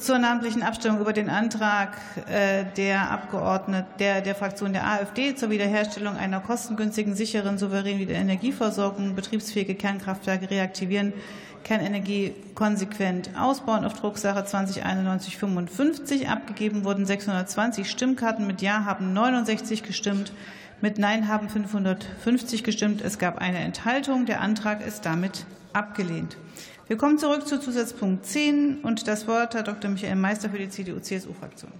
Zur namentlichen Abstimmung über den Antrag äh, der Abgeordneten der, der Fraktion der AfD zur Wiederherstellung einer kostengünstigen, sicheren, souveränen Energieversorgung, betriebsfähige Kernkraftwerke reaktivieren, Kernenergie konsequent ausbauen auf Drucksache 209155 abgegeben wurden 620 Stimmkarten. Mit Ja haben 69 gestimmt, mit Nein haben 550 gestimmt. Es gab eine Enthaltung. Der Antrag ist damit abgelehnt. Wir kommen zurück zu Zusatzpunkt 10 und das Wort hat Dr. Michael Meister für die CDU-CSU-Fraktion.